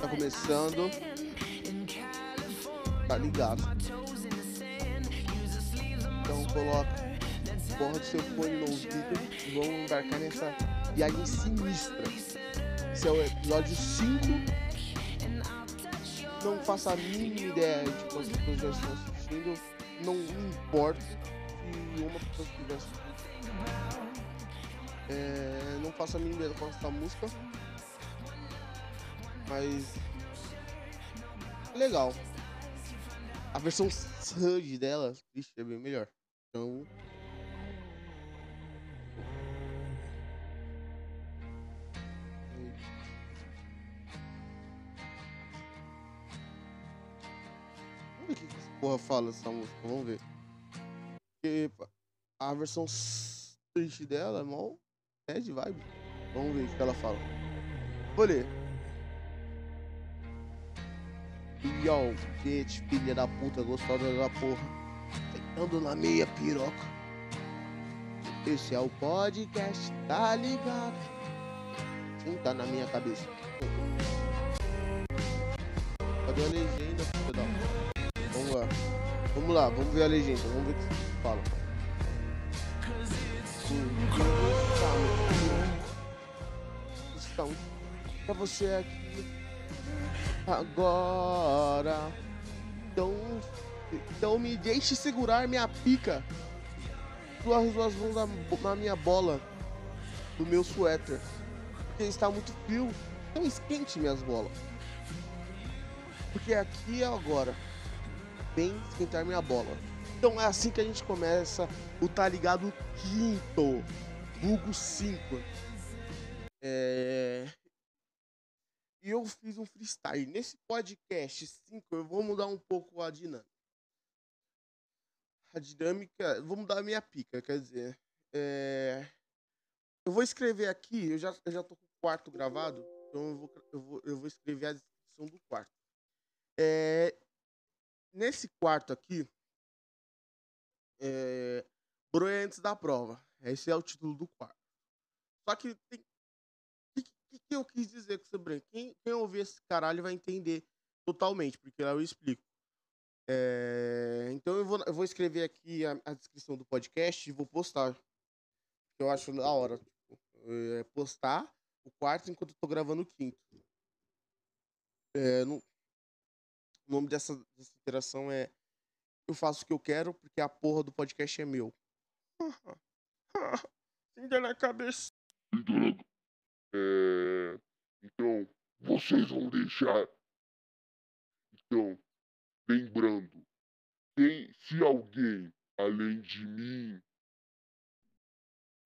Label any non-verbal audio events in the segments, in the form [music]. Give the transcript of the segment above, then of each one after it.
Tá começando. Tá ligado. Então coloca porra do seu fone no ouvido e vamos embarcar nessa viagem sinistra. Esse é o episódio 5. Não faço a mínima ideia de quantas pessoas estão assistindo. Não importa se uma pessoa estiver assistindo. É, não faço a mínima ideia com essa música. Mas. Legal. A versão SUD dela, vixe, é bem melhor. Então. Porra fala essa música, vamos ver. Porque a versão triste dela é mó bad vibe. Vamos ver o que ela fala. Vou ler. Yo, bitch, filha da puta, gostosa da porra. Sentando na meia piroca. Esse é o podcast, tá ligado? Sim, tá na minha cabeça. Cadê a legenda, filha da puta? Vamos lá. Vamos lá, vamos ver a legenda. Vamos ver o que fala. Estão pra você aqui agora. Então, então me deixe segurar minha pica. Suas duas mãos na, na minha bola do meu suéter. Porque está muito frio. Então esquente minhas bolas. Porque aqui é agora. Vem esquentar minha bola. Então é assim que a gente começa o Tá Ligado Quinto. Vulgo 5. É... E eu fiz um freestyle. Nesse podcast 5 eu vou mudar um pouco a dinâmica. A dinâmica, vou mudar a minha pica, quer dizer. é, Eu vou escrever aqui, eu já, eu já tô com o quarto gravado, então eu vou, eu vou, eu vou escrever a descrição do quarto. É, Nesse quarto aqui, é... Broia antes da prova. Esse é o título do quarto. Só que tem o que, que, eu quis dizer com esse branco? Quem, quem ouvir esse caralho vai entender totalmente, porque lá eu explico. É, então eu vou, eu vou escrever aqui a, a descrição do podcast e vou postar. Eu acho da hora. Tipo, é, postar o quarto enquanto eu tô gravando o quinto. É, no- o nome dessa, dessa interação é Eu faço o que eu quero porque a porra do podcast é meu. [laughs] Ainda na cabeça. É, então, vocês vão deixar. Então, lembrando, tem, se alguém além de mim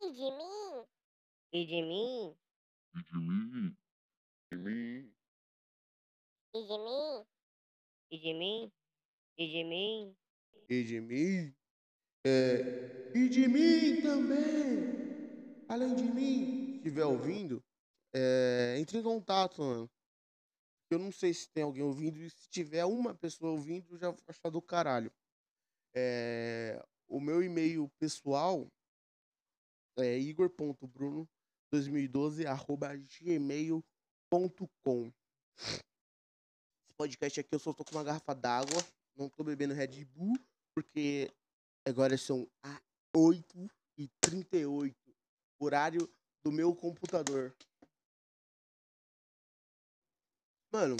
E de mim? E de mim? e de mim, de mim, E de mim? E de mim? E de mim? E de mim? É, e de mim também! Além de mim, se estiver ouvindo, é, entre em contato, mano. Eu não sei se tem alguém ouvindo, e se tiver uma pessoa ouvindo, já vou achar do caralho. É, o meu e-mail pessoal é igor.bruno2012 arroba gmail.com podcast aqui eu só tô com uma garrafa d'água, não tô bebendo Red Bull, porque agora são a 8h38, horário do meu computador. Mano,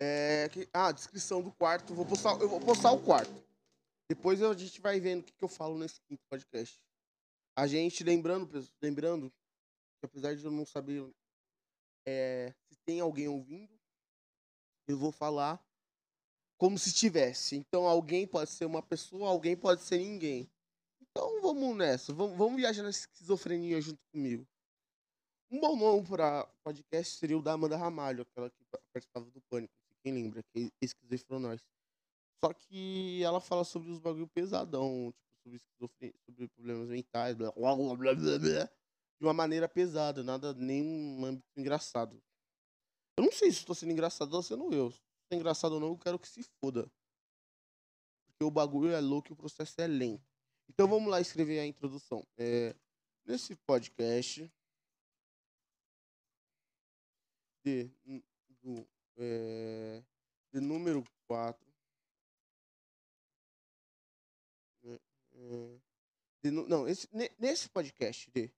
é que, ah, descrição do quarto, vou postar, eu vou postar o quarto. Depois a gente vai vendo o que, que eu falo nesse quinto podcast. A gente, lembrando, lembrando, que apesar de eu não saber é, se tem alguém ouvindo, eu vou falar como se tivesse. Então alguém pode ser uma pessoa, alguém pode ser ninguém. Então vamos nessa, vamos, vamos viajar na esquizofrenia junto comigo. Um bom nome para podcast seria o da Amanda Ramalho, aquela que pa- participava do Pânico, quem lembra, que é esquizofrenóis. Só que ela fala sobre os bagulho pesadão, tipo, sobre esquizofrenia, sobre problemas mentais, blá, blá, blá, blá, blá, blá, de uma maneira pesada, nada, nem um âmbito engraçado. Eu não sei se estou sendo engraçado ou sendo eu. Se é engraçado ou não, eu quero que se foda. porque o bagulho é louco e o processo é lento. Então vamos lá escrever a introdução. É, nesse podcast de, do, é, de número 4. de nu- não, esse, ne- nesse podcast de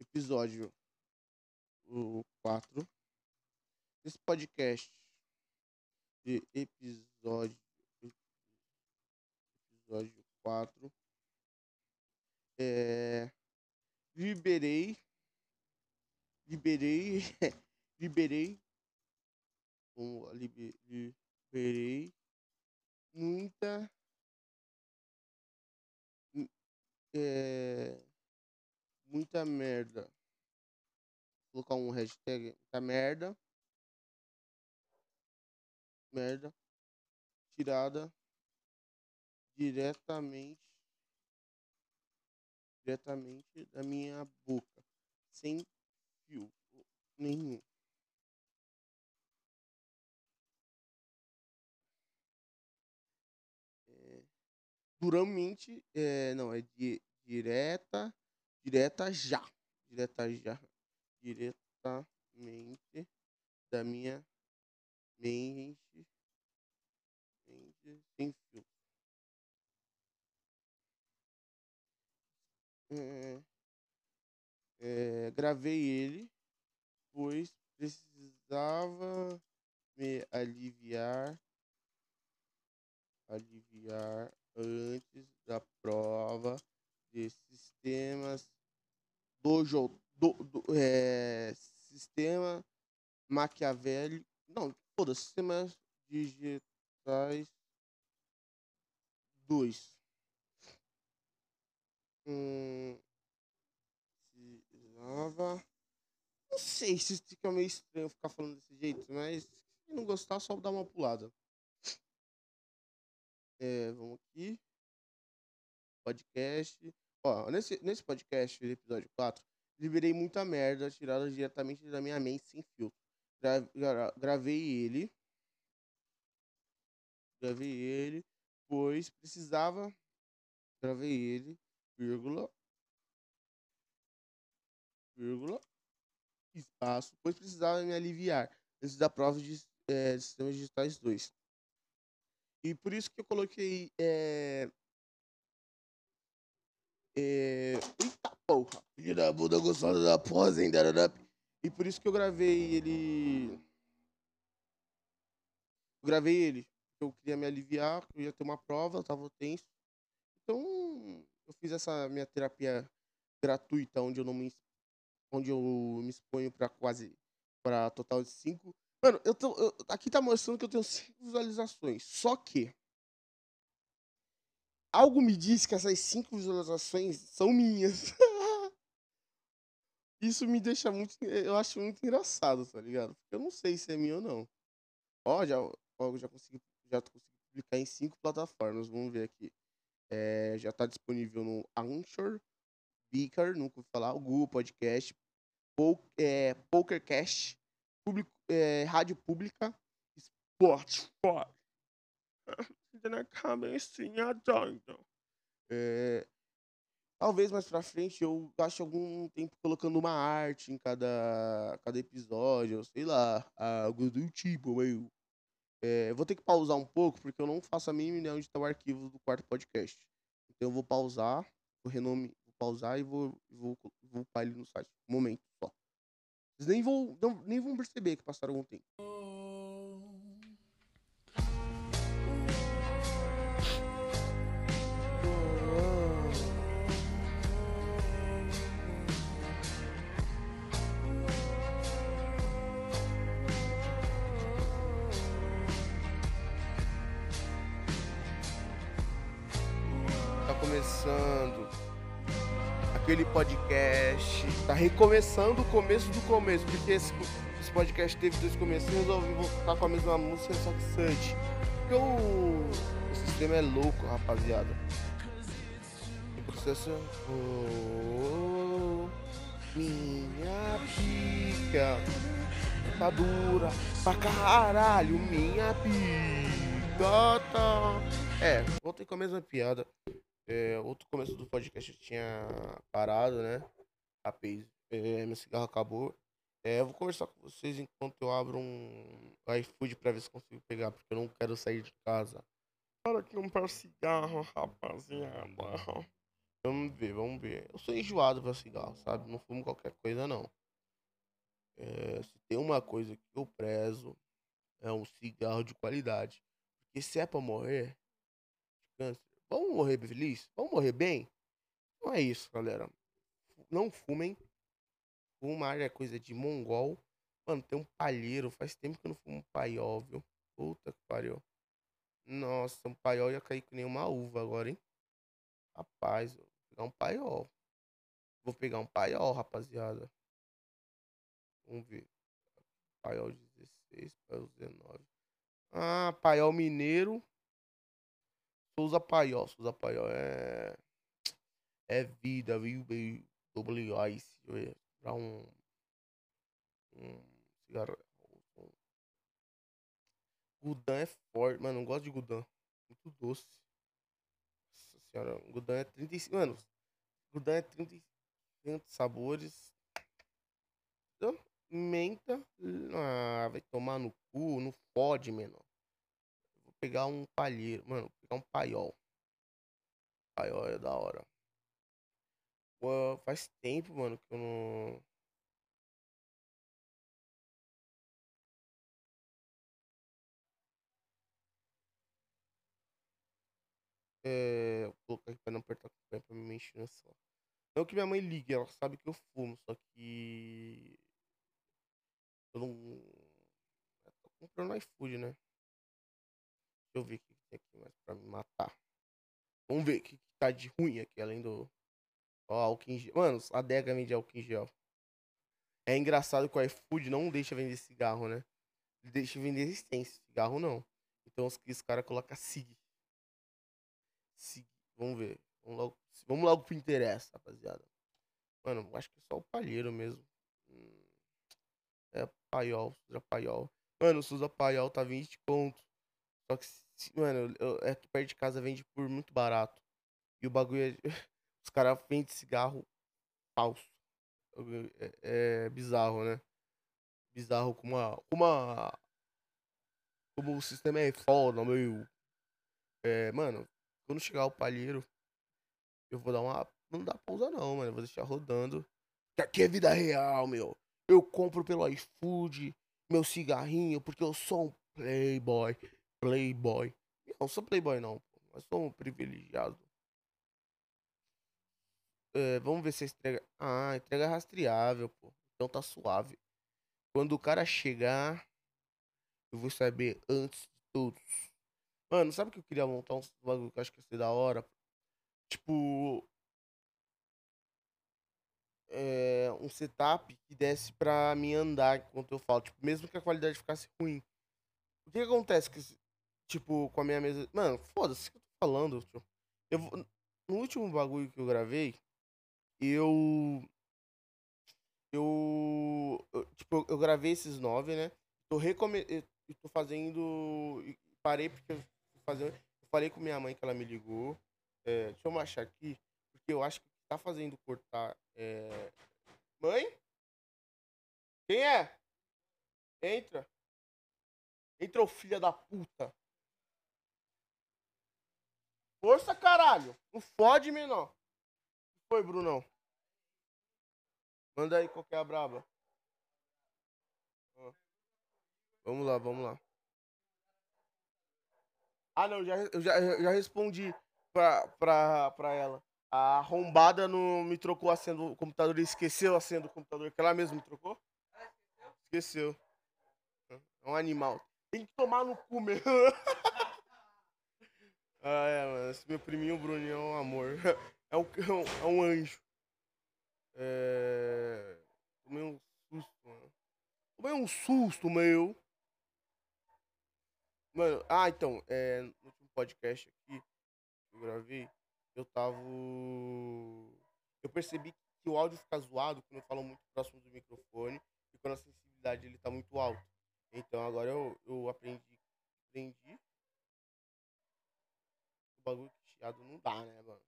episódio 4. Nesse podcast de episódio episódio 4 é, liberei liberei [laughs] liberei liberei muita mu- é, muita merda. Vou colocar um hashtag muita merda merda tirada diretamente diretamente da minha boca sem fio nenhum. É, duramente é, não é di- direta direta já direta já diretamente da minha mente, mente sem fio. É, é, gravei ele, pois precisava me aliviar, aliviar antes da prova de sistemas do do, do, é, sistema maquiavélico, não, foda-se, sistemas digitais 2. Hum. Não sei se fica meio estranho ficar falando desse jeito, mas se não gostar, só dá uma pulada. É, vamos aqui. Podcast. Ó, nesse, nesse podcast, episódio 4, liberei muita merda tirada diretamente da minha mente sem filtro. Gra- gra- gravei ele. Gravei ele, pois precisava. Gravei ele, vírgula. Vírgula. Espaço, pois precisava me aliviar antes da prova de, de sistemas digitais 2. E por isso que eu coloquei. É, é, eita porra! Filho da bunda gostosa da pose, hein? E por isso que eu gravei ele. Eu gravei ele. Eu queria me aliviar, eu ia ter uma prova, eu tava tenso. Então, eu fiz essa minha terapia gratuita, onde eu não me. Onde eu me exponho pra quase. Pra total de 5. Mano, eu tô. eu- aqui tá mostrando que eu tenho 5 visualizações. Só que. Algo me diz que essas 5 visualizações são minhas. [laughs] Isso me deixa muito. Eu acho muito engraçado, tá ligado? Porque eu não sei se é minha ou não. Ó, já, ó, já consegui, já consegui publicar em cinco plataformas. Vamos ver aqui. É, já tá disponível no Anchor, Beaker, nunca ouvi falar, o Google Podcast, Pou, é, PokerCast, é, Rádio Pública, Spotify. Na cabecinha doida. É, talvez mais pra frente eu gaste algum tempo colocando uma arte em cada, cada episódio, sei lá, algo do tipo, meio. É, vou ter que pausar um pouco, porque eu não faço a mínima ideia onde está o arquivo do quarto podcast. Então eu vou pausar, vou renome, vou pausar e vou, vou, vou upar ele no site. Um momento só. Vocês nem vão, não- nem vão perceber que passaram algum tempo. Recomeçando o começo do começo, porque esse, esse podcast teve dois começos e resolvi voltar com a mesma música, só que Sante. Porque o, o sistema é louco, rapaziada. O processo. Oh, minha pica tá dura pra caralho, minha pica. gata. É, voltei com a mesma piada. É, outro começo do podcast eu tinha parado, né? Rapaz, é, meu cigarro acabou. É, eu vou conversar com vocês enquanto eu abro um iFood pra ver se consigo pegar, porque eu não quero sair de casa. Para que comprar cigarro, rapaziada. Vamos ver, vamos ver. Eu sou enjoado pra cigarro, sabe? Não fumo qualquer coisa, não. É, se tem uma coisa que eu prezo, é um cigarro de qualidade. Porque se é pra morrer de câncer, vamos morrer feliz? Vamos morrer bem? Então é isso, galera. Não fumem. Fumar é coisa de mongol. Mano, tem um palheiro. Faz tempo que eu não fumo um paiol, viu? Puta que pariu. Nossa, um paiol ia cair com nenhuma uva agora, hein? Rapaz, vou pegar um paiol. Vou pegar um paiol, rapaziada. Vamos ver. Paiol 16, paiol 19. Ah, paiol mineiro. Souza Paiol. Souza Paiol é. É vida, viu? Bem, Ver. Pra um. Um cigarro. Gudan é forte. Mano, não gosto de Gudan. Muito doce. Nossa senhora. Gudan é 35. Mano, Gudan é 35 sabores. Então, Menta. Ah, vai tomar no cu. Não fode, menor. Vou pegar um palheiro. Mano, vou pegar um paiol. Paiol é da hora. Pô, faz tempo, mano, que eu não. É, vou colocar aqui pra não apertar o pé pra me encher no só. Não que minha mãe ligue, ela sabe que eu fumo, só que. Eu não. Eu tô comprando iFood, né? Deixa eu ver o que que tem aqui mais pra me matar. Vamos ver o que, que tá de ruim aqui, além do. Ó, álcool em gel. Mano, a adega vende álcool em gel. É engraçado que o iFood não deixa vender cigarro, né? Ele deixa vender existência, cigarro não. Então os, os caras colocam SIG. SIG. Vamos ver. Vamos logo, vamos logo pro interessa, rapaziada. Mano, acho que é só o palheiro mesmo. Hum, É paiol, Suza paiol. Mano, Suza paiol tá 20 conto. Só que, mano, eu, é que perto de casa vende por muito barato. E o bagulho é. [laughs] Os caras vendem cigarro falso. É, é bizarro, né? Bizarro como a. Como a. Como o sistema é foda, meu. É, mano, quando chegar o palheiro, eu vou dar uma. Não dá pausa não, mano. Eu vou deixar rodando. Que aqui é vida real, meu. Eu compro pelo iFood, meu cigarrinho, porque eu sou um playboy. Playboy. Eu não sou playboy não, mas sou um privilegiado. É, vamos ver se a entrega. Ah, entrega rastreável, pô. Então tá suave. Quando o cara chegar, eu vou saber antes de todos. Mano, sabe que eu queria montar um bagulho que eu acho que ia ser da hora? Tipo. É, um setup que desse pra mim andar enquanto eu falo. Tipo, mesmo que a qualidade ficasse ruim. O que, que acontece que, tipo, com a minha mesa. Mano, foda-se o que eu tô falando, tio. Eu vou... No último bagulho que eu gravei, eu. Eu. tipo, eu- gravei esses nove, né? Tô recome... Tô fazendo. Parei porque eu fazer. Eu falei com minha mãe que ela me ligou. É, deixa eu achar aqui. Porque eu acho que tá fazendo cortar. É... Mãe? Quem é? Entra. Entra, ô filha da puta. Força, caralho. Não fode, menor. Foi, Brunão? Manda aí qual que é a braba. Ah. Vamos lá, vamos lá. Ah, não, já, já, já respondi pra, pra, pra ela. A arrombada não me trocou a senha do computador e esqueceu a senha do computador, que ela mesma me trocou? Esqueceu. É um animal. Tem que tomar no cu mesmo. [laughs] ah, é, mano. Esse meu priminho Bruninho é um amor. [laughs] É é um, é um anjo. É... Tomei um susto, mano. Tomei um susto, meu. Mano, ah, então, é, no último podcast aqui que eu gravei, eu tava. Eu percebi que o áudio fica zoado quando eu falo muito próximo do microfone e quando a sensibilidade ele tá muito alta. Então agora eu, eu aprendi. Aprendi. O bagulho que chiado não dá, né, mano?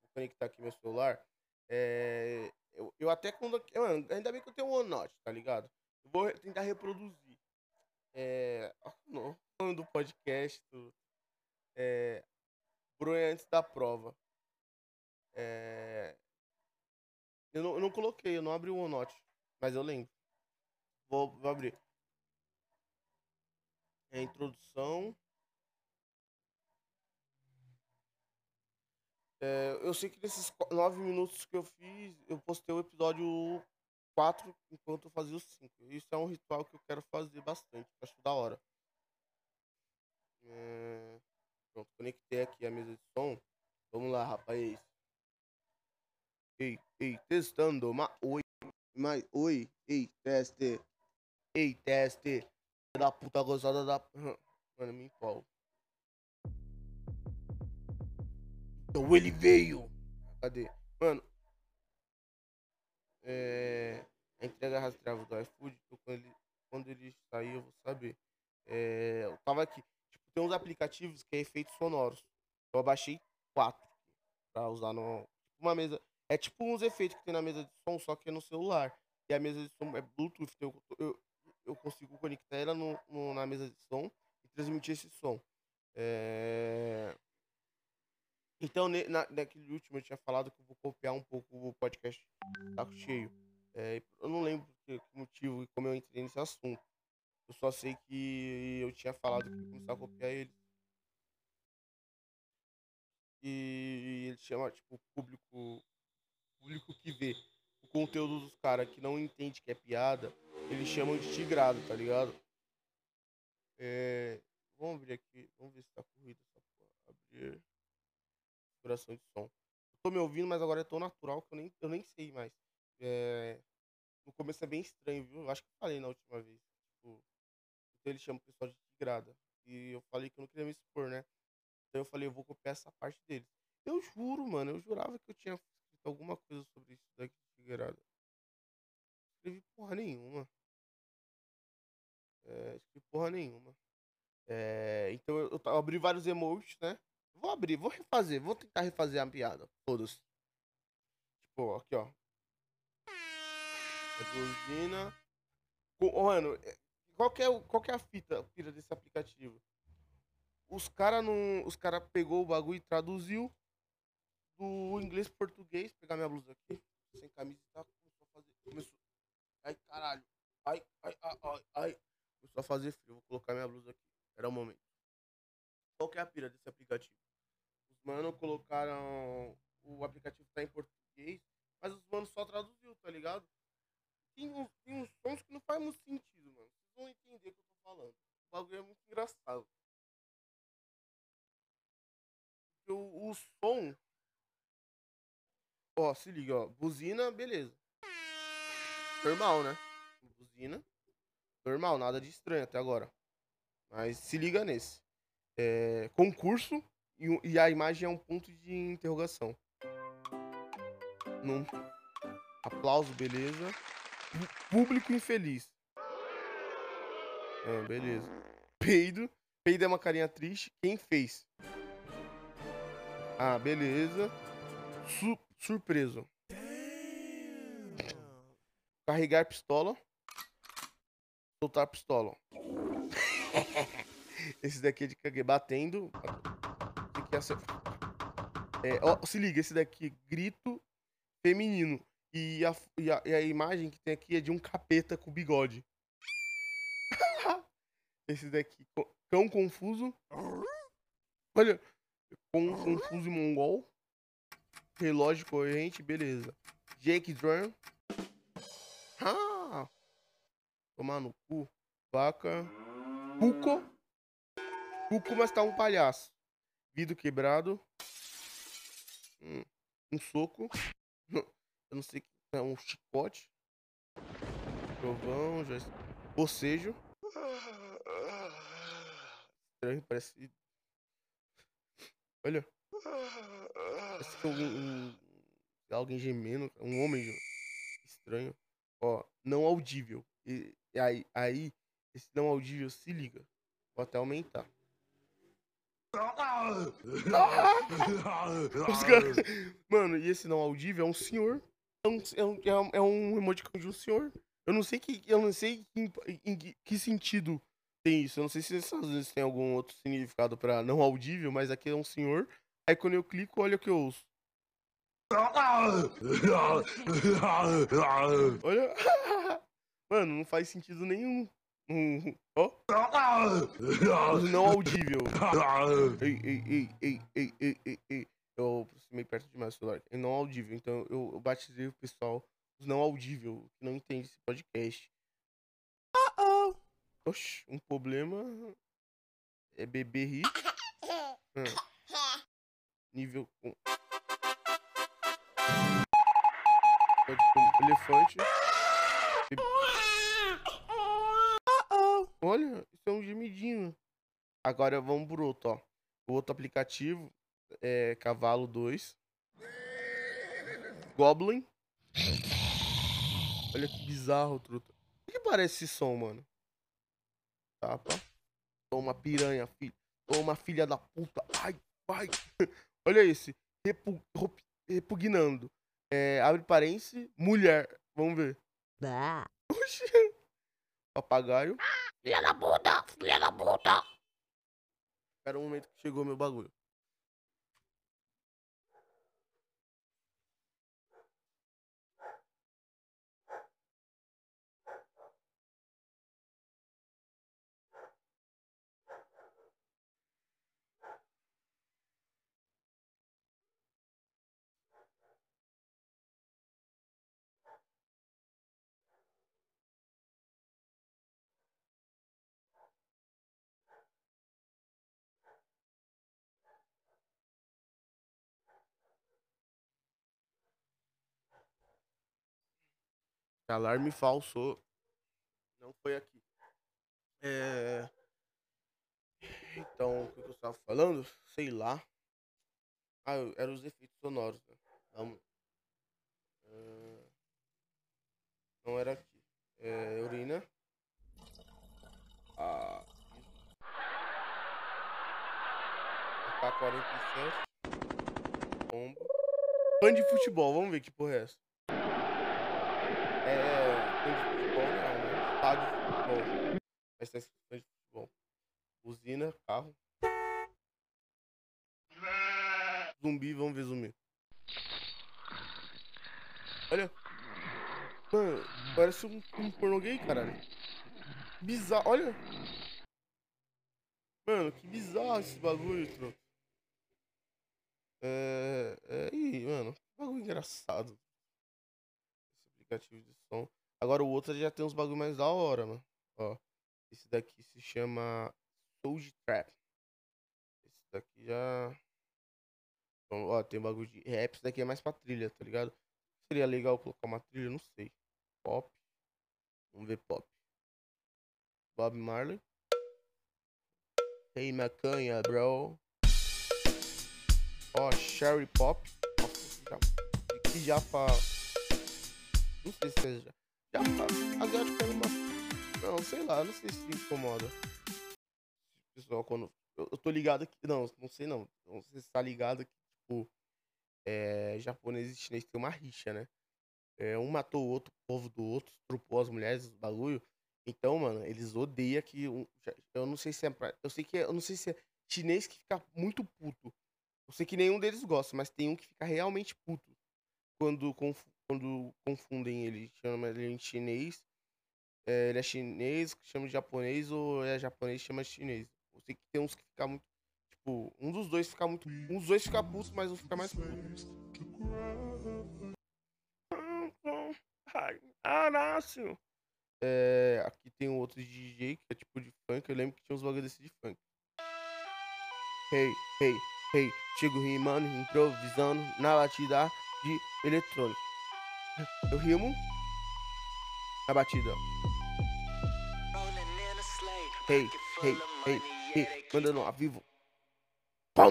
Vou conectar aqui meu celular. É, Mano, ainda bem que eu tenho um OneNote, tá ligado? Eu vou tentar reproduzir. É. O nome do podcast. É. Bronha antes da prova. É. Eu não, eu não coloquei, eu não abri o OneNote. Mas eu lembro. Vou, vou abrir. É introdução. É, eu sei que nesses nove minutos que eu fiz, eu postei o episódio 4 enquanto eu fazia os 5. Isso é um ritual que eu quero fazer bastante, acho da hora. É, pronto, conectei aqui a mesa de som. Vamos lá, rapaz. Ei, ei, testando. Ma oi. Mas, oi, ei, teste. Ei, teste. Da puta gozada da. Mano, me empolgo. Então ele veio. Cadê? Mano. É. A entrega rastreável do iFood. então Quando ele, quando ele sair, eu vou saber. É, eu tava aqui. Tipo, tem uns aplicativos que é efeitos sonoros. Eu baixei quatro pra usar no. Tipo, uma mesa. É tipo uns efeitos que tem na mesa de som, só que é no celular. E a mesa de som é Bluetooth. então Eu, eu, eu consigo conectar ela no, no- na mesa de som e transmitir esse som. É... Então, na, naquele último eu tinha falado que eu vou copiar um pouco o podcast Taco Cheio. É, eu não lembro que, que motivo e como eu entrei nesse assunto. Eu só sei que eu tinha falado que ia começar a copiar ele. E ele chama, tipo, público, público que vê o conteúdo dos caras que não entende que é piada, eles chamam de tigrado, tá ligado? É, vamos abrir aqui, vamos ver se tá corrido essa porra. Abrir. Configuração de som. Eu tô me ouvindo, mas agora é tão natural que eu nem, eu nem sei mais. É, no começo é bem estranho, viu? Eu acho que eu falei na última vez. Tipo, então ele chama o pessoal de tigrada. E eu falei que eu não queria me expor, né? Então eu falei, eu vou copiar essa parte deles. Eu juro, mano, eu jurava que eu tinha escrito alguma coisa sobre isso daqui de tigrada. Escrevi porra nenhuma. É, escrevi porra nenhuma. É, então eu, eu eu abri vários emotes, né? Vou abrir, vou refazer, vou tentar refazer a piada. Todos. Tipo, aqui, ó. É buzina. Mano, é- qual que é, qual que é a fita, fita desse aplicativo? Os cara não. Os cara pegou o bagulho e traduziu do inglês pro português. Pegar minha blusa aqui, sem camisa tal. Começou a fazer. Começou. Ai, caralho. Ai, ai, ai, ai. Começou a fazer frio. Vou colocar minha blusa aqui. Era o momento. Qual que é a pira desse aplicativo? Mano colocaram. O aplicativo tá em português, mas os manos só traduziu, tá ligado? Tem uns, tem uns sons que não faz muito sentido, mano. Vocês vão entender o que eu tô falando. O bagulho é muito engraçado. O, o som. Ó, se liga, ó. Buzina, beleza. Normal, né? Buzina. Normal, nada de estranho até agora. Mas se liga nesse. É, concurso e, e a imagem é um ponto de interrogação. Num, aplauso, beleza. Público infeliz. Ah, beleza. Peido. Peido é uma carinha triste. Quem fez? Ah, beleza. Su- surpreso. Carregar pistola. Soltar pistola. [laughs] Esse daqui é de caguei batendo. Tem acer- É, ó, se liga, esse daqui grito feminino. E a, e, a, e a imagem que tem aqui é de um capeta com bigode. [laughs] esse daqui, cão confuso. Olha, cão confuso e mongol. Relógio corrente, beleza. Jake Drum. Tomar no cu. Vaca. Cuco. Cuco, mas tá um palhaço. Vidro quebrado. Hum, Um soco. [laughs] Eu não sei que é um chicote. Trovão, já. Bocejo. Estranho, parece. Olha. Parece que é alguém, um, alguém gemendo. Um homem estranho. Ó, não audível. E aí, aí, esse não audível se liga. Vou até aumentar. Os caras- Mano, e esse não audível é um senhor É um, é um, é um, é um emoticon de um senhor. Eu não sei que. Eu não sei que, em que, que sentido tem isso. Eu não sei se às vezes tem algum outro significado pra não audível, mas aqui é um senhor. Aí quando eu clico, olha o que eu ouço. Olha. [laughs] Mano, não faz sentido nenhum. Hum, Ó. Não audível. Ei, ei, ei, ei, ei, ei, ei, ei. Eu aproximei perto demais do celular. É não audível. Então eu, eu batizei o pessoal os não audível, que não entende esse podcast. Uh -oh. Oxi, um problema é bebê rir. [coughs] Hum. Nível com. Pode com elefante. Bebê- Olha, isso é um gemidinho. Agora vamos pro outro, ó. O outro aplicativo é Cavalo 2. Goblin. Olha que bizarro, truta. O que parece esse som, mano? Tapa. Toma piranha, filho. Toma filha da puta. Ai, vai. [laughs] Olha esse. Repu- repugnando. É, abre parênteses. Mulher. Vamos ver. Oxi. Papagaio. Filha da puta, filha da puta. Espera um momento que chegou meu bagulho. Alarme falso. Não foi aqui. É... Então, o que eu estava falando? Sei lá. Ah, eram os efeitos sonoros. Né? Vamos. É, Não era aqui. É, urina. Ah, isso. AK-47. Bomba. Fã de futebol, vamos ver que porra é essa. É, fã de futebol não, né? Estádio de futebol. Mas fã de futebol. Buzina, carro. Zumbi, vamos ver zumbi. Olha. Mano, parece um, um pornô gay, caralho. Bizarro, olha. Mano, que bizarro esse bagulho, troco. É. É. Ih, mano, que bagulho engraçado. Aplicativo de som. Agora o outro já tem uns bagulho mais da hora, mano. Ó. Esse daqui se chama Soul Trap. Esse daqui já. Então, ó, tem bagulho de rap. Esse daqui é mais pra trilha, tá ligado? Seria legal colocar uma trilha, não sei. Pop. Vamos ver pop. Bob Marley. Hey maconha, bro. Ó, Sherry Pop. Nossa, já, que já fa... Não sei se já. Já. Asiático é uma... Não, sei lá, não sei se incomoda. Pessoal, quando... Eu, eu tô ligado aqui... Não, não sei não. Não sei se tá ligado que, tipo... É... Japonês e chinês tem uma rixa, né? É, um matou o outro, o povo do outro, estrupou as mulheres, os bagulho. Então, mano, eles odeiam que. Eu não sei se é. Eu sei que é, eu não sei se é chinês que fica muito puto. Eu sei que nenhum deles gosta, mas tem um que fica realmente puto quando, confu- quando confundem ele. Chama ele em chinês. É, ele é chinês, chama de japonês, ou é japonês, chama de chinês. Eu sei que tem uns que fica muito. Tipo, um dos dois fica muito. Um dos dois fica puto, mas um fica mais puto. Arácio! É, aqui tem um outro DJ que é tipo de funk. Eu lembro que tinha uns bagulho desse de funk. Hey, hey, hey. Chego rimando, improvisando na batida de eletrônico. Eu rimo na batida. Hey, hey, hey, hey. Mandando ao vivo. Pum.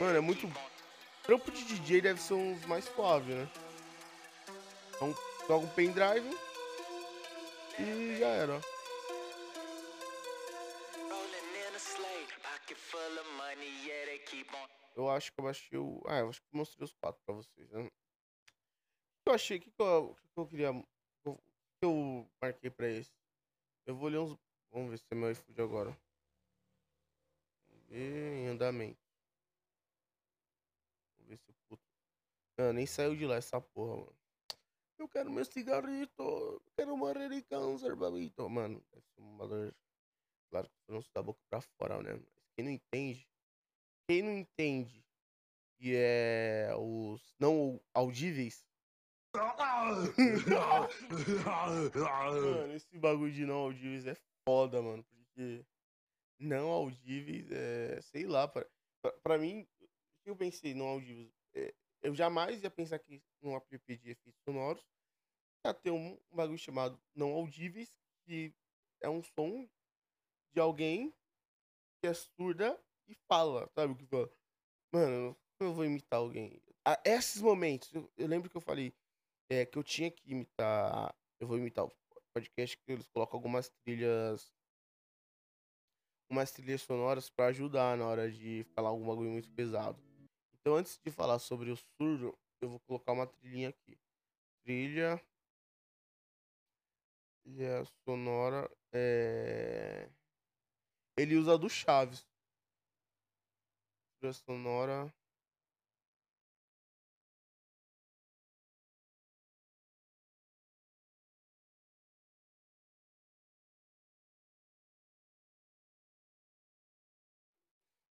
Mano, é muito. Trampo de DJ deve ser uns mais suave, né? Então, joga um pendrive e já era. ó. Eu acho que eu baixei o. Ah, eu acho que eu mostrei os quatro pra vocês, né? O que eu achei? O que, que, eu, que eu queria. O que eu marquei pra esse? Eu vou ler uns. Vamos ver se é meu iFood agora. Vamos ver em andamento. Vamos ver se o puto. Não, nem saiu de lá essa porra, mano. Eu quero meu cigarrito. Quero morrer de câncer, babito. Mano, deve ser uma dor. Claro que não da boca pra fora, né? Quem não entende. Quem não entende que é os não audíveis. Mano, esse bagulho de não audíveis é foda, mano. Porque não audíveis é. Sei lá, pra, pra, mim, o que eu pensei não audíveis? É, eu jamais ia pensar que num app de efeitos sonoros ia ter um, um bagulho chamado não audíveis, que é um som de alguém que é surda e fala, sabe que fala? Mano, eu vou imitar alguém? A esses momentos, eu, eu lembro que eu falei é, que eu tinha que imitar. Eu vou imitar o podcast que eles colocam algumas trilhas. Umas trilhas sonoras pra ajudar na hora de falar algum bagulho muito pesado. Então, antes de falar sobre o surdo, eu vou colocar uma trilhinha aqui. Trilha. Trilha sonora. É... Ele usa do Chaves. Trilha sonora.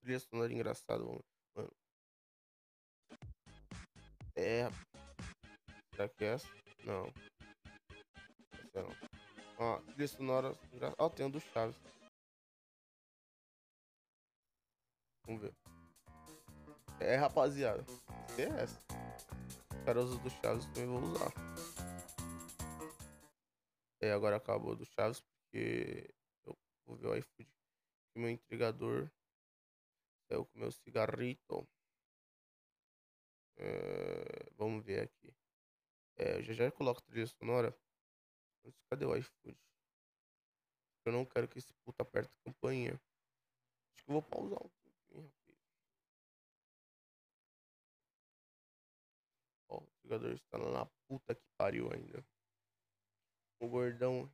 Trilha sonora engraçada, mano. É. Será que é essa? Não. Essa não. Ó, trilha sonora. engra- Ó, tem a do Chaves. Vamos ver. É, rapaziada. É essa. Os do Chaves, também vou usar. É, agora acabou do Chaves, porque eu vou ver o iFood. Meu entregador saiu com meu cigarrito. É, vamos ver aqui. É, eu já já coloco trilha sonora. Cadê o iFood? Eu não quero que esse puta aperte a campainha. Acho que eu vou pausar jogador está na puta que pariu ainda. O gordão.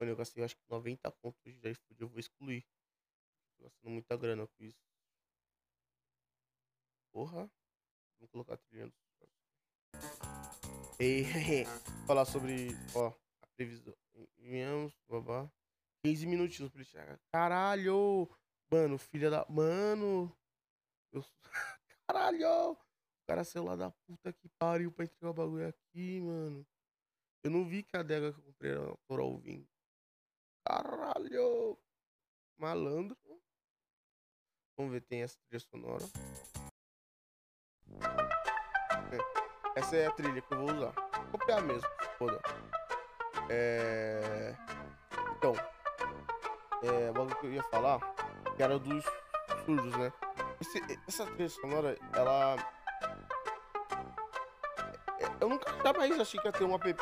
Mano, eu gastei acho que 90 contos de iFood. Eu vou excluir. Tô gastando muita grana com isso. Porra. Vamos colocar a trilha. do- E [laughs] falar sobre, ó, a previsão. Viemos, babá. 15 minutinhos pra ele chegar. Caralho! Mano, filha da. Mano! Eu... [laughs] Caralho! Cara saiu lá da puta que pariu pra entregar o bagulho aqui, mano. Eu não vi que a adega que eu comprei era por Alvin. Caralho! Malandro. Vamos ver, tem essa trilha sonora. É, Essa é a trilha que eu vou usar. Vou copiar mesmo, foda. É... Então, é, o bagulho que eu ia falar, que era dos surdos, né? Esse- essa trilha sonora, ela... Eu nunca jamais achei que ia ter um app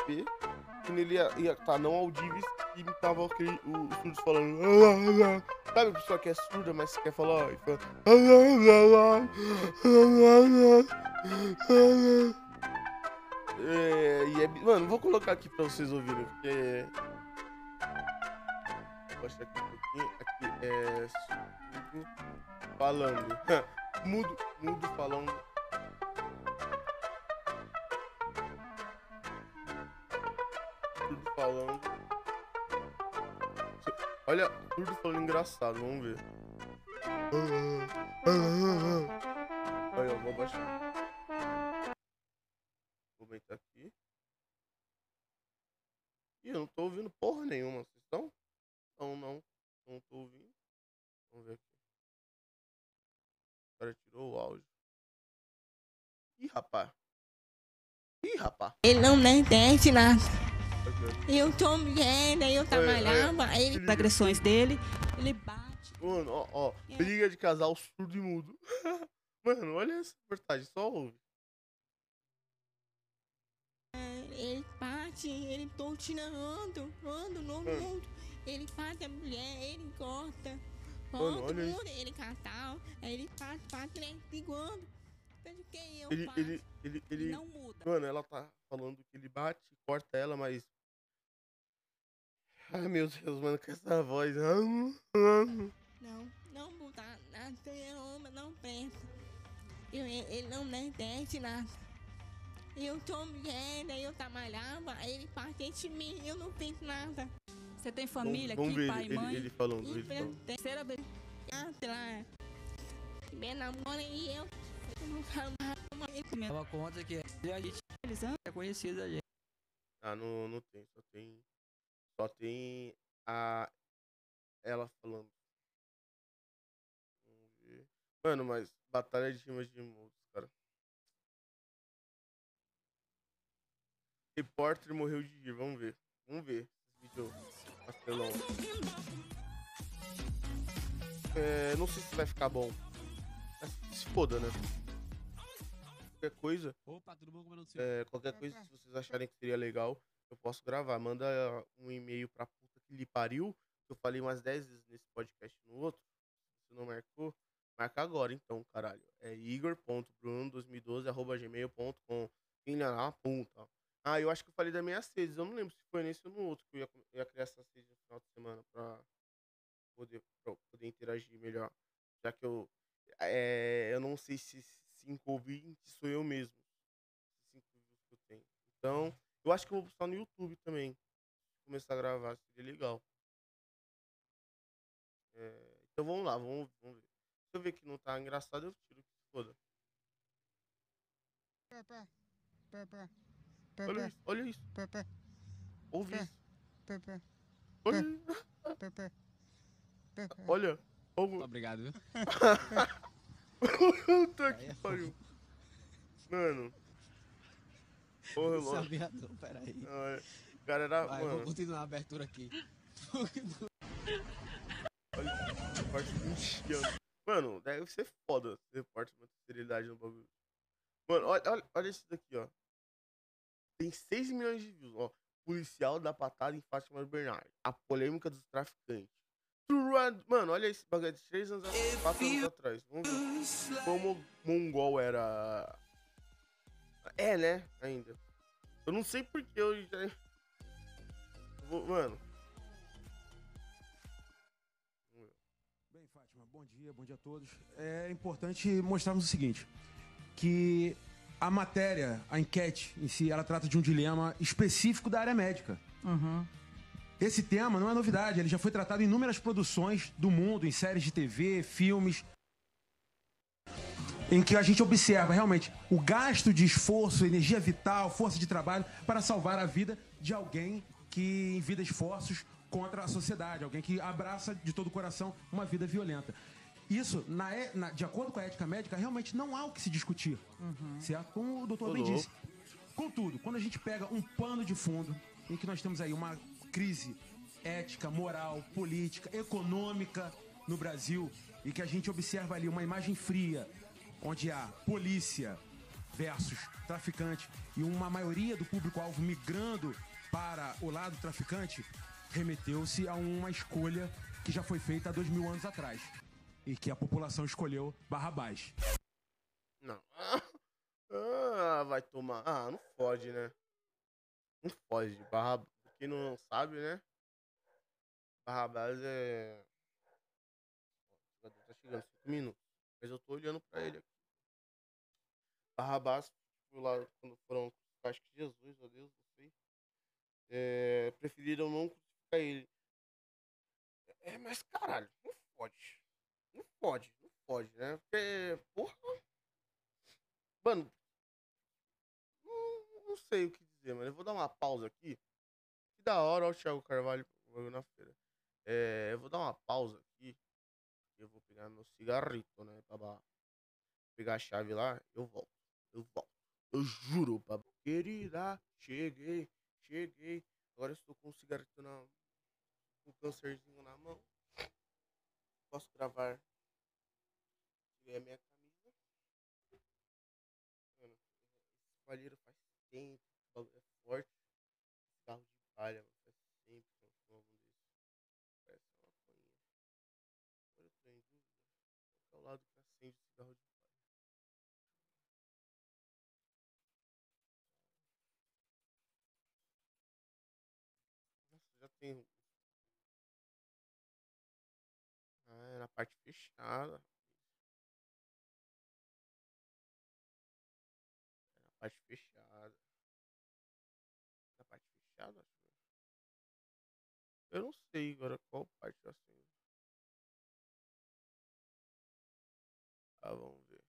que nele ia, ia tá não audíveis e imitava aquele, o, os surdos falando... Sabe a pessoa que é surda, mas quer falar e fala... É, e é, mano, vou colocar aqui pra vocês ouvirem, porque. Vou baixar aqui um pouquinho. Aqui é. Falando. [laughs] mudo, mudo falando. Olha, surdo falando engraçado, vamos ver. Olha, eu vou baixar. Vou aumentar aqui. Ih, eu não tô ouvindo porra nenhuma. Vocês estão? Não, não. Não tô ouvindo. Vamos ver aqui. O cara tirou o áudio. Ih, rapaz. Ih, rapaz. Ele não me entende nada. Eu tô mulher, aí eu trabalhava, aí ele... As agressões dele, ele bate. Mano, ó, ó. Briga de casal surdo e mudo. [laughs] Mano, olha essa reportagem. Só ouve. Ele bate, ele tortina, ando, ando, no Hum. mundo. Ele bate a mulher, ele corta. Mano, olha isso. mundo, ele catal, ele faz, faz, ele é iguando. Mas o que eu Ele, ele, ele, ele. Não muda. Mano, ela tá falando que ele bate, corta ela, mas. Ai meu Deus, mano, com essa voz. Não, não muda nada, eu amo, não presta. Eu, ele não me entende nada. Eu tô mulher, aí eu trabalhava, aí ele parte de mim, eu não fiz nada. Você tem família vamos aqui, ver pai e ele, mãe? ele falando. Ele falando. Terceira vez. lá. Me namora e eu, eu nunca mais. Tava conta que a gente é conhecido a gente. Ah, não, não tem, só tem. Só tem a. Ela falando. Vamos ver. Mano, mas batalha de rimas de modos, cara. Repórter morreu de rir, vamos ver. Vamos ver esse vídeo pastelão. É, não sei se vai ficar bom. Mas se foda, né? Qualquer coisa. Opa, tudo bom? Como? É, qualquer coisa, se vocês acharem que seria legal, eu posso gravar. Manda um e-mail pra puta que lhe pariu. Eu falei umas 10 vezes nesse podcast no outro. Se não marcou, marca agora então, caralho. É igor.bruno2012.gmail.com. Filha na puta. Ah, eu acho que eu falei da minha sedes. Eu não lembro se foi nesse ou no outro que eu ia, eu ia criar essa sede no final de semana pra poder, pra poder interagir melhor. Já que eu. É, eu não sei se 5 ouvintes sou eu mesmo cinco views que eu tenho. Então, eu acho que eu vou postar no YouTube também. Começar a gravar, seria legal. É, então vamos lá, vamos, vamos ver. Se eu ver que não tá engraçado, eu tiro que se foda. Olha isso, olha isso. Ouve isso. Olha. Olha. Ouve. Obrigado, viu? [laughs] Puta que é pariu. Mano. Porra, mano. Sabia não, peraí. Ah, O cara era. Vai, vou mano, continuar a abertura aqui. olha esse parte mexicano. Mano, deve ser foda ser parte de uma seriedade no bagulho. Mano, olha, olha, olha esse daqui, ó. Tem 6 milhões de views, ó. Policial da patada em Fátima Bernardes. A polêmica dos traficantes. Mano, olha esse bagulho de 3 anos atrás, 4 anos atrás. Vamos ver como Mongol era. É, né? Ainda. Eu não sei porque eu já. Vou- Mano. Bem, Fátima, bom dia, bom dia a todos. É importante mostrarmos o seguinte, que a matéria, a enquete em si, ela trata de um dilema específico da área médica. Esse tema não é novidade, ele já foi tratado em inúmeras produções do mundo, em séries de TV, filmes, em que a gente observa realmente o gasto de esforço, energia vital, força de trabalho para salvar a vida de alguém que envida esforços contra a sociedade, alguém que abraça de todo o coração uma vida violenta. Isso, na é- na- de acordo com a ética médica, realmente não há o que se discutir. Certo? Como o doutor Ô, bem louco. disse. Contudo, quando a gente pega um pano de fundo em que nós temos aí uma crise ética, moral, política, econômica no Brasil e que a gente observa ali uma imagem fria onde há polícia versus traficante e uma maioria do público-alvo migrando para o lado traficante, remeteu-se a uma escolha que já foi feita há dois mil anos atrás e que a população escolheu Barrabás. Não. [laughs] Ah, vai tomar. Ah, não pode, né? Não pode. Barra... Quem não sabe, né? Barrabás é. Tá chegando, 5 minutos. Mas eu tô olhando pra ele aqui. Barrabás, lá quando foram. Acho que Jesus, ó Deus, não sei. É, preferiram não crucificar ele. É, mas caralho, não pode. Não pode, não pode, né? Porque, porra. Mano, não, não sei o que dizer, mano. Eu vou dar uma pausa aqui. Que da hora, o Thiago Carvalho na feira. É, eu vou dar uma pausa aqui. Eu vou pegar meu cigarrito, né? Pra pegar a chave lá. Eu volto. Eu volto. Eu juro, pra... Querida, cheguei, cheguei. Agora estou com um cigarrito na. Com um câncerzinho na mão. Posso gravar. Tirei a minha camisa. Mano, esse palheiro faz tempo. O bagulho é forte. Carro de palha, mano. Faz tempo que eu não fumo algum desses. Parece uma maconha. Olha o trem. acende cigarro de palha? Nossa, já tem. Ah, é na parte fechada. É na parte fechada. Na parte fechada. Eu não sei agora qual parte acendo. Ah, vamos ver.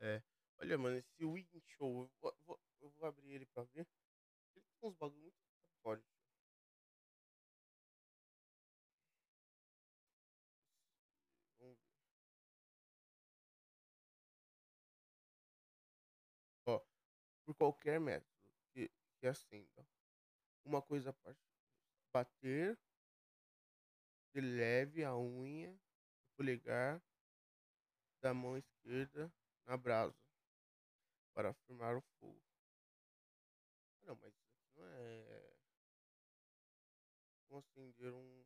É. Olha, mano, esse Win Show, vou, vou- vou abrir ele pra ver. Ele tem uns bagulho muito. Ó, por qualquer método que, que acenda. Uma coisa à parte. Bater de leve a unha do polegar da mão esquerda na brasa para firmar o fogo. Não, mas isso aqui não é. Como acender um.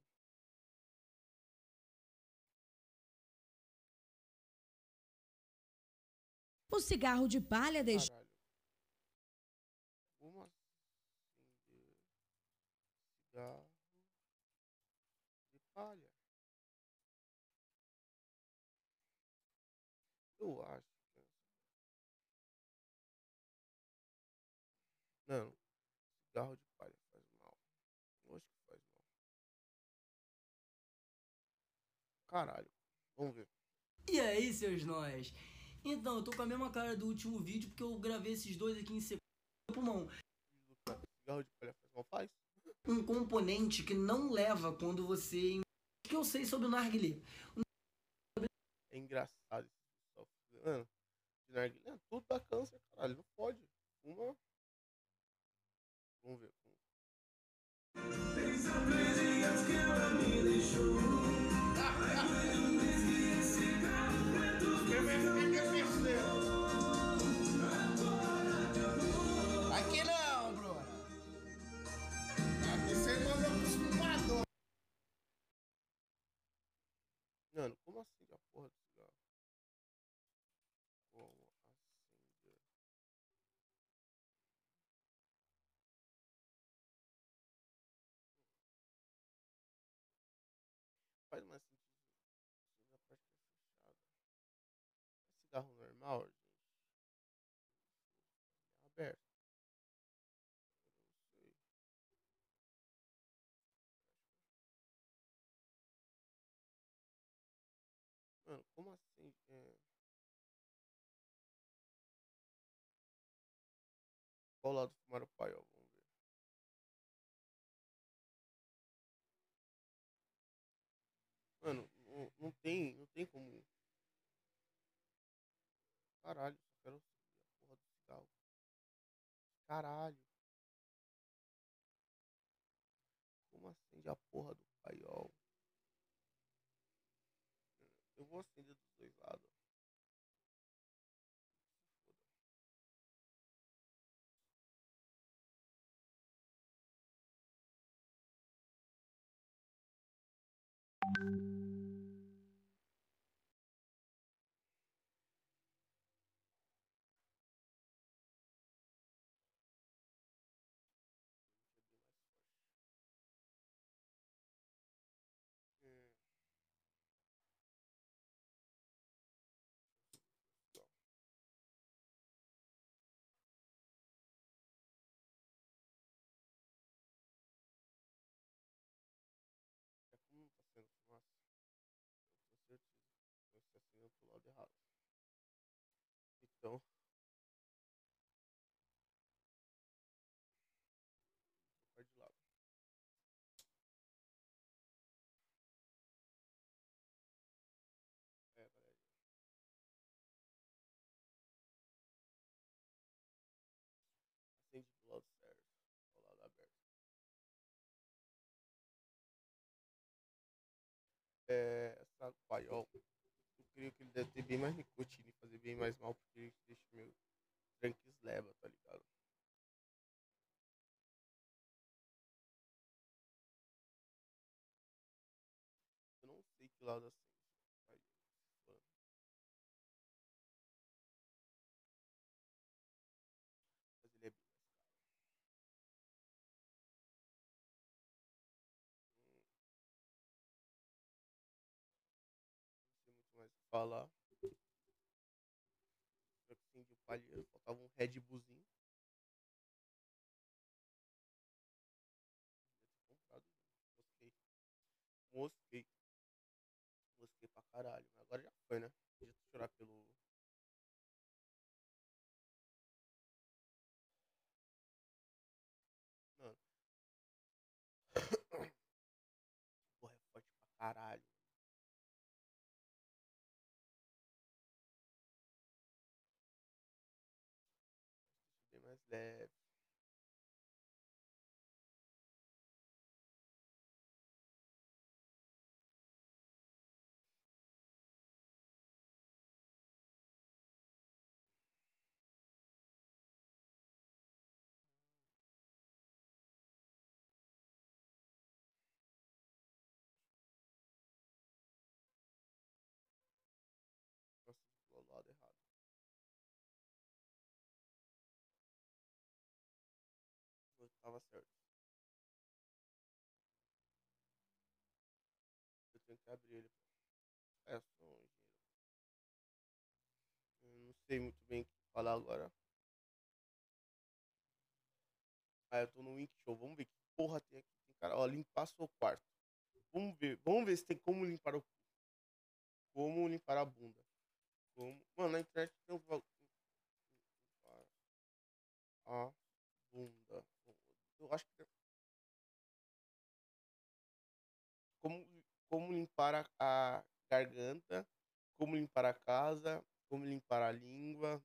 O cigarro de palha. Como acender cigarro de palha? Eu acho cigarro de palha faz mal. Que faz mal. Caralho. Vamos ver. E aí, seus nós? Então, eu tô com a mesma cara do último vídeo porque eu gravei esses dois aqui em sequência. Pulmão, Cigarro de palha faz mal? Faz. um componente que não leva quando você. O que eu sei sobre o narguilé? É engraçado software. Mano, de narguilé, tudo dá câncer, caralho. Não pode. Uma. Vamos ver. Aqui não, Bruno. Aqui você mandou pros fumadores. Mano, como acende a porra do cigarro? Como acender? Faz mais sentido acender a parte que é fechada. É normal, gente? É aberto. Mano, como assim? É... Qual lado fumar o paiol? Vamos ver. Mano, não, não tem, não tem como. Caralho, só quero acender a porra do cigarro. Caralho. Como acende a porra do paiol? Eu vou acender dos dois lados. Aberto. É, essa paiol, creio que ele deve ter bem mais nicotina e fazer bem mais mal, porque ele deixa meio tranquisleva, tá ligado? aqui lá da falar. Eu faltava um Red Bullzinho. Mosquei. Mosquei. Pra caralho. Agora já foi, né? Podia chorar pelo. Mano. [coughs] Porra, é forte pra caralho. Bem Tava certo. Eu tenho que abrir ele. É, sou um engenheiro. Não sei muito bem o que falar agora. Ah, eu tô no Wink Show. Vamos ver que porra tem aqui. Tem cara, ó, limpar seu quarto. Vamos ver. Vamos ver se tem como limpar o. Como limpar a bunda. Como... Mano, na internet tem um. va- Limpar a bunda. Eu acho que. Como, como limpar a, a garganta. Como limpar a casa. Como limpar a língua.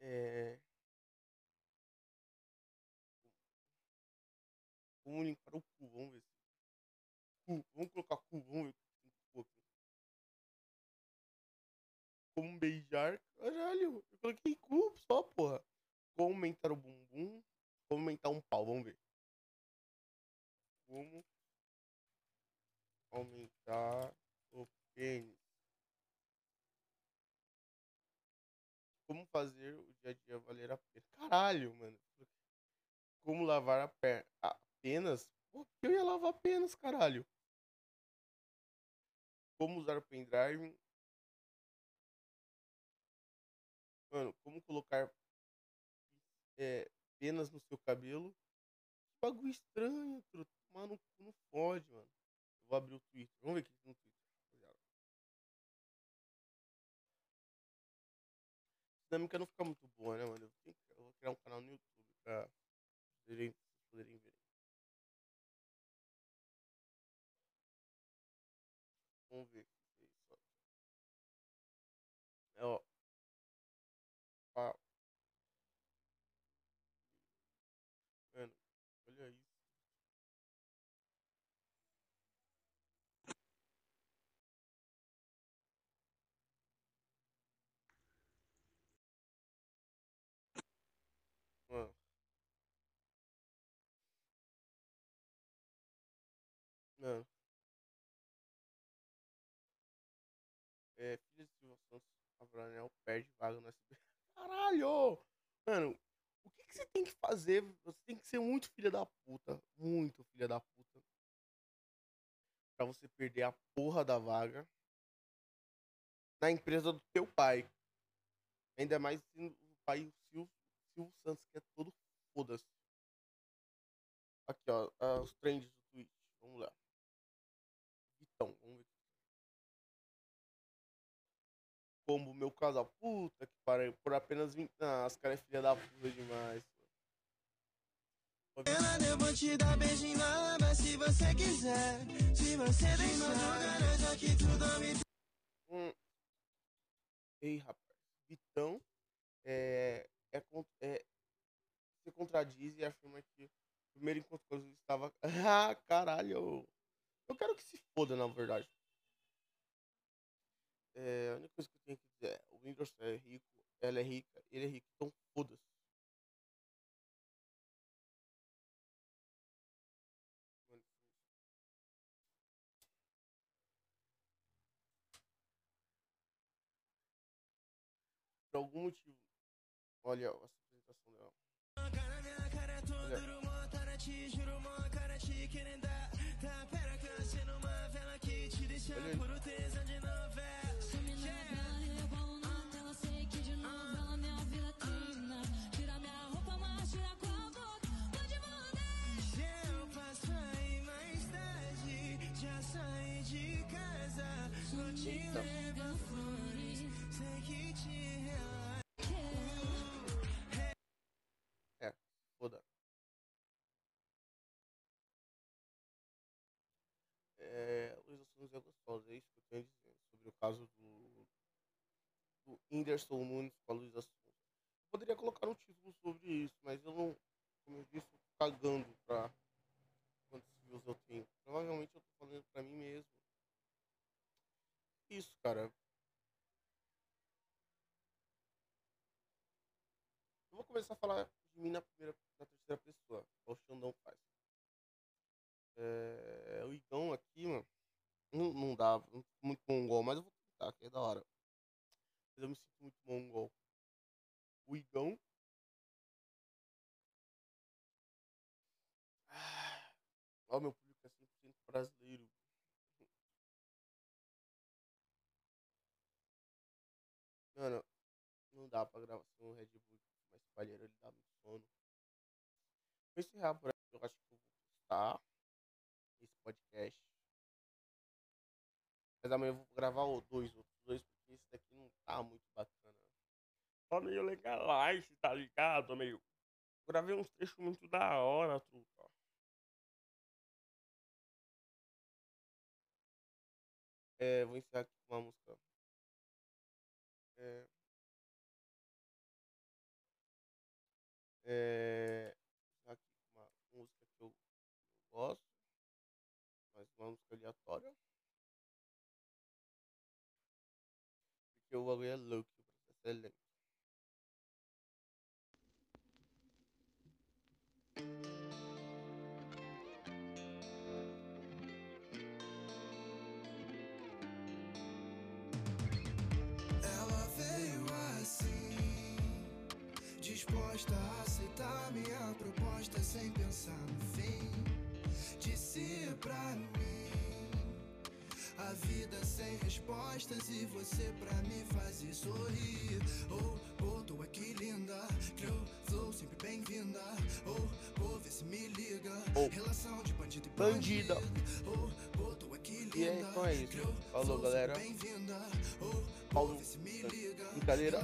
É. Como limpar o cu, vamos ver. Cu, vamos colocar cu, vamos ver. Como beijar. Caralho, eu coloquei cu só, porra. Como aumentar o bumbum. Como aumentar um pau, vamos ver. Como aumentar o pênis. Como fazer o dia a dia valer a pena. Caralho, mano. Como lavar a perna. Apenas? Pô, eu ia lavar apenas, caralho. Como usar o pendrive. Mano, como colocar é, penas no seu cabelo. Que bagulho estranho, truta. Mano, não fode, mano. Eu vou abrir o Twitter. Vamos ver o que tem no Twitter. A dinâmica não fica muito boa, né, mano? Eu, vou criar um canal no YouTube pra vocês poderem ver. Vamos ver o que é isso. ó. É, ó. Ó. Mano, olha isso. Mano. Mano. É, filha de Silvio Santos, Abravanel perde vaga no SBT. [laughs] Caralho! Mano, o que, que você tem que fazer? Você tem que ser muito filha da puta. Muito filha da puta. Pra você perder a porra da vaga na empresa do teu pai. Ainda mais sendo o pai o Silvio, Silvio Santos, que é todo foda-se. Aqui, ó, ah, os trends do Twitch. Vamos lá. Então, vamos ver. Como meu caso, a puta que pariu, por apenas 20. Ah, as caras é filha da puta demais. Ela eu vou te dar beijinho na aba se você quiser. Se você deixar, garanta que tudo me Hum. Ei, rapaz. Vitão é, é, é, se contradiz e afirma que o primeiro encontro com Jesus estava. [laughs] Ah, caralho. Eu quero que se foda, na verdade. É, a única coisa que eu tenho que dizer é, o Windows é rico, ela é rica, ele é rico, então foda-se. Por algum motivo. Olha a essa apresentação dela. Olha. Olha. É, foda. É, Luísa Sonza é gostosa, é isso que eu tenho a dizer sobre o caso do, do Whindersson Nunes com a Sonza. Eu poderia colocar um título sobre isso, mas eu não, como eu disse, cagando pra quantos views eu tenho. Provavelmente eu tô falando pra mim mesmo. Isso, cara. Eu vou começar a falar de mim na primeira, na terceira pessoa, igual o Xandão faz. É, o Igão aqui, mano, não, não dá, não muito mongol, mas eu vou tentar, que é da hora. Mas eu me sinto muito mongol. O Igão. Ah, Ó, meu público é 100% brasileiro. Mano, não dá pra gravação um Red Bull mais palheiro, ele dá muito sono. Vou encerrar por aqui, eu acho que eu vou postar esse podcast. Mas amanhã eu vou gravar o dois, outros dois, porque esse daqui não tá muito bacana. Só meio legalize, tá ligado? Meio. Gravei uns trechos muito da hora, truta. É, vou encerrar aqui com uma música. É. É. aqui com uma música que eu, eu gosto. Mas uma música aleatória. Porque o bagulho é louco, o processo é lento. Disposta a aceitar minha proposta sem pensar no fim. Disse pra mim, a vida sem respostas e você pra me fazer sorrir. Oh, oh, tô aqui linda, Creu, flow sempre bem-vinda. Oh, oh, vê se me liga, Oh. relação de bandido e Bandida. Oh, oh, tô aqui linda. E é, então é isso. Falou, galera. Bem-vinda. Oh, Paulo. vê se me liga. Brincadeira.